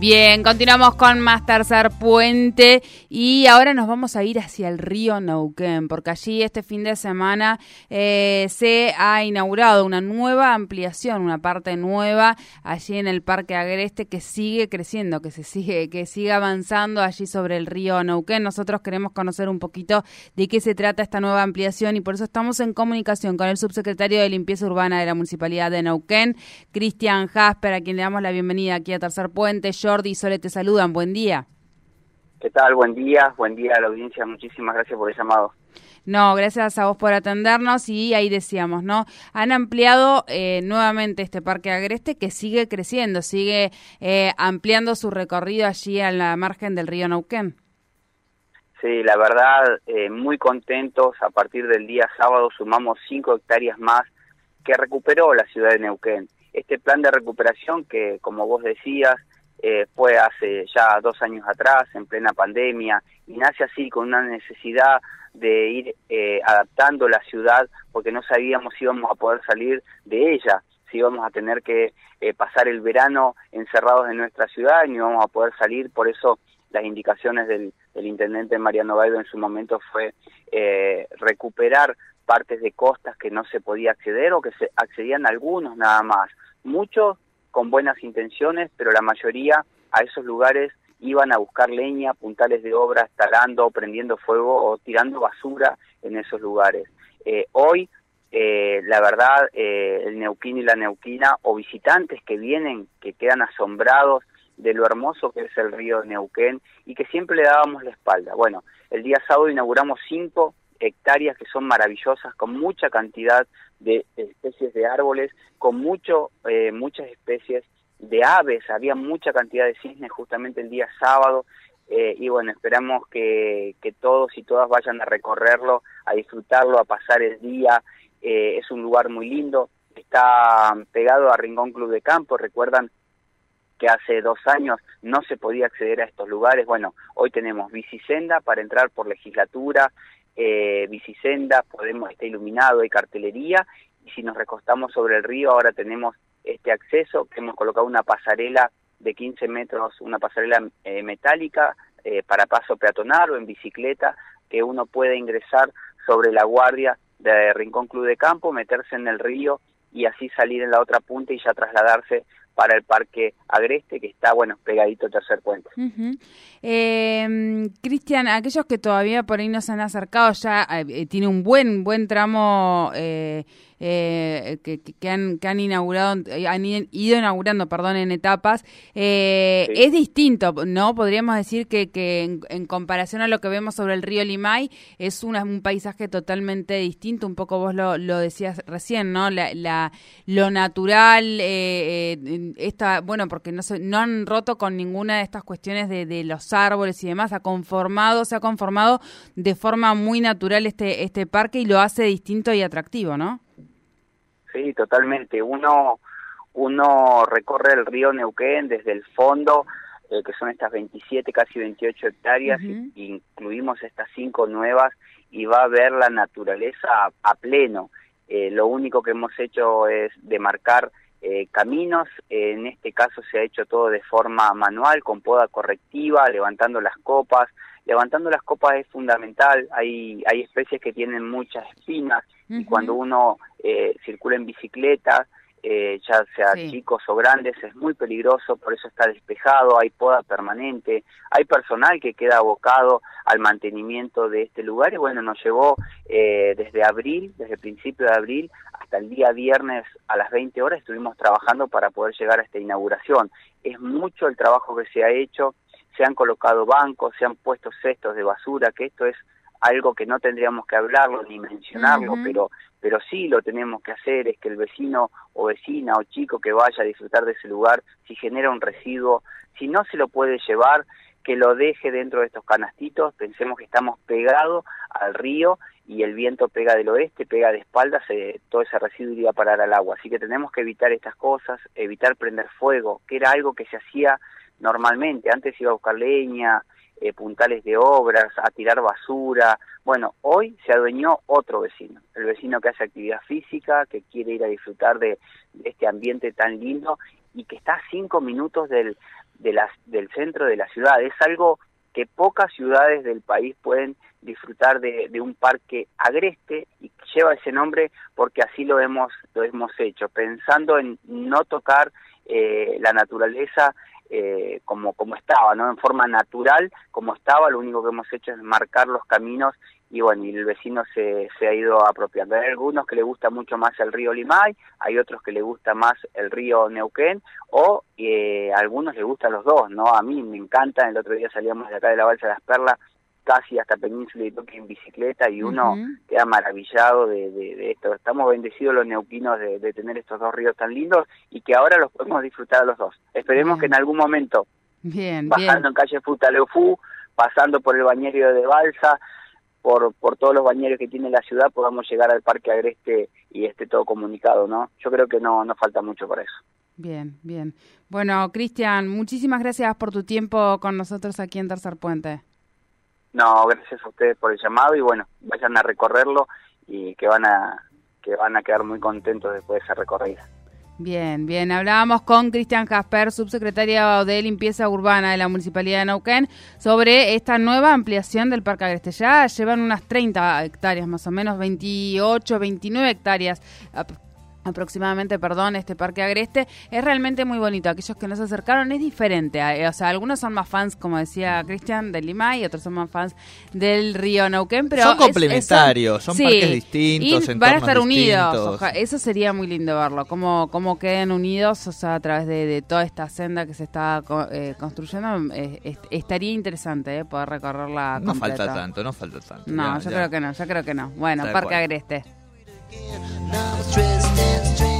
Bien, continuamos con más tercer puente y ahora nos vamos a ir hacia el río Neuquén, porque allí este fin de semana eh, se ha inaugurado una nueva ampliación, una parte nueva allí en el Parque Agreste que sigue creciendo, que se sigue, que sigue avanzando allí sobre el río Neuquén. Nosotros queremos conocer un poquito de qué se trata esta nueva ampliación y por eso estamos en comunicación con el subsecretario de Limpieza Urbana de la Municipalidad de Neuquén, Cristian Jasper, a quien le damos la bienvenida aquí a Tercer Puente. Jordi y Sole te saludan. Buen día. ¿Qué tal? Buen día. Buen día a la audiencia. Muchísimas gracias por el llamado. No, gracias a vos por atendernos y ahí decíamos, ¿no? Han ampliado eh, nuevamente este parque agreste que sigue creciendo, sigue eh, ampliando su recorrido allí a la margen del río Neuquén. Sí, la verdad, eh, muy contentos. A partir del día sábado sumamos cinco hectáreas más que recuperó la ciudad de Neuquén. Este plan de recuperación que, como vos decías, eh, fue hace ya dos años atrás, en plena pandemia, y nace así con una necesidad de ir eh, adaptando la ciudad porque no sabíamos si íbamos a poder salir de ella, si íbamos a tener que eh, pasar el verano encerrados en nuestra ciudad y no íbamos a poder salir, por eso las indicaciones del, del intendente Mariano Baido en su momento fue eh, recuperar partes de costas que no se podía acceder o que se accedían algunos nada más. Muchos con buenas intenciones, pero la mayoría a esos lugares iban a buscar leña, puntales de obra, talando, prendiendo fuego o tirando basura en esos lugares. Eh, hoy, eh, la verdad, eh, el neuquín y la neuquina, o visitantes que vienen, que quedan asombrados de lo hermoso que es el río Neuquén y que siempre le dábamos la espalda. Bueno, el día sábado inauguramos cinco hectáreas que son maravillosas, con mucha cantidad de especies de árboles, con mucho, eh, muchas especies de aves, había mucha cantidad de cisnes justamente el día sábado, eh, y bueno, esperamos que, todos y todas vayan a recorrerlo, a disfrutarlo, a pasar el día, eh, es un lugar muy lindo, está pegado a Rincón Club de Campo, recuerdan que hace dos años no se podía acceder a estos lugares. Bueno, hoy tenemos bicisenda para entrar por legislatura, eh, bicisenda, podemos, está iluminado, hay cartelería, y si nos recostamos sobre el río ahora tenemos este acceso, que hemos colocado una pasarela de 15 metros, una pasarela eh, metálica eh, para paso peatonal o en bicicleta, que uno puede ingresar sobre la guardia de Rincón Club de Campo, meterse en el río y así salir en la otra punta y ya trasladarse para el Parque Agreste, que está, bueno, pegadito al tercer puente. eh, Cristian, aquellos que todavía por ahí no se han acercado, ya eh, tiene un buen, buen tramo eh, eh, que, que, han, que han inaugurado, han ido inaugurando, perdón, en etapas, eh, sí. es distinto, ¿no? Podríamos decir que, que en, en, comparación a lo que vemos sobre el río Limay, es una, un paisaje totalmente distinto, un poco vos lo, lo decías recién, ¿no? La, la lo natural, eh, eh, esta, bueno, porque no, se, no han roto con ninguna de estas cuestiones de, de los árboles y demás, ha conformado, se ha conformado de forma muy natural este, este parque y lo hace distinto y atractivo, ¿no? Sí, totalmente. Uno, uno recorre el río Neuquén desde el fondo, eh, que son estas 27, casi 28 hectáreas, uh -huh. y, incluimos estas cinco nuevas, y va a ver la naturaleza a, a pleno. Eh, lo único que hemos hecho es demarcar eh, caminos, en este caso se ha hecho todo de forma manual, con poda correctiva, levantando las copas. Levantando las copas es fundamental, hay, hay especies que tienen muchas espinas, uh -huh. y cuando uno eh, circula en bicicleta, eh, ya sea sí. chicos o grandes, es muy peligroso, por eso está despejado, hay poda permanente, hay personal que queda abocado al mantenimiento de este lugar y bueno, nos llevó eh, desde abril, desde el principio de abril hasta el día viernes a las 20 horas estuvimos trabajando para poder llegar a esta inauguración. Es mucho el trabajo que se ha hecho, se han colocado bancos, se han puesto cestos de basura, que esto es algo que no tendríamos que hablarlo ni mencionarlo, uh -huh. pero pero sí lo tenemos que hacer, es que el vecino o vecina o chico que vaya a disfrutar de ese lugar, si genera un residuo, si no se lo puede llevar, que lo deje dentro de estos canastitos, pensemos que estamos pegados al río y el viento pega del oeste, pega de espaldas, todo ese residuo iría a parar al agua. Así que tenemos que evitar estas cosas, evitar prender fuego, que era algo que se hacía normalmente. Antes iba a buscar leña, eh, puntales de obras, a tirar basura. Bueno, hoy se adueñó otro vecino, el vecino que hace actividad física, que quiere ir a disfrutar de, este ambiente tan lindo y que está a cinco minutos del, de del centro de la ciudad. Es algo que pocas ciudades del país pueden disfrutar de, un parque agreste y lleva ese nombre porque así lo hemos, lo hemos hecho, pensando en no tocar eh, la naturaleza eh, como, como estaba, ¿no? En forma natural, como estaba, lo único que hemos hecho es marcar los caminos y bueno, y el vecino se, se ha ido apropiando. Hay algunos que le gusta mucho más el río Limay, hay otros que le gusta más el río Neuquén, o eh, a algunos le gustan los dos, ¿no? A mí me encanta, el otro día salíamos de acá de la Balsa de las Perlas casi hasta Península y Toque en bicicleta y uno queda maravillado de, esto. Estamos bendecidos los neuquinos de, tener estos dos ríos tan lindos y que ahora los podemos disfrutar los dos. Esperemos que en algún momento, bien, bajando en calle Futaleufú, pasando por el bañerio de Balsa, por, por todos los bañeros que tiene la ciudad, podamos llegar al Parque Agreste y esté todo comunicado, ¿no? Yo creo que no, no falta mucho para eso. Bien, bien. Bueno, Cristian, muchísimas gracias por tu tiempo con nosotros aquí en Tercer Puente. No, gracias a ustedes por el llamado y bueno, vayan a recorrerlo y que van a que van a quedar muy contentos después de esa recorrida. Bien, bien. Hablábamos con Cristian Jasper, subsecretario de Limpieza Urbana de la Municipalidad de Neuquén, sobre esta nueva ampliación del Parque Agreste. Ya llevan unas 30 hectáreas, más o menos 28, 29 hectáreas aproximadamente, perdón, este Parque Agreste, es realmente muy bonito. Aquellos que nos acercaron es diferente. Eh, o sea, algunos son más fans, como decía Cristian, del Limay, y otros son más fans del río Neuquén, pero... Son complementarios, son parques distintos, y van a estar unidos. eso sería muy lindo verlo, cómo, cómo queden unidos, o sea, a través de, toda esta senda que se está eh, construyendo. Eh, estaría interesante poder recorrerla No falta tanto, no falta tanto. No, yo creo que no, yo creo que no. Bueno, Parque Agreste. dance dream.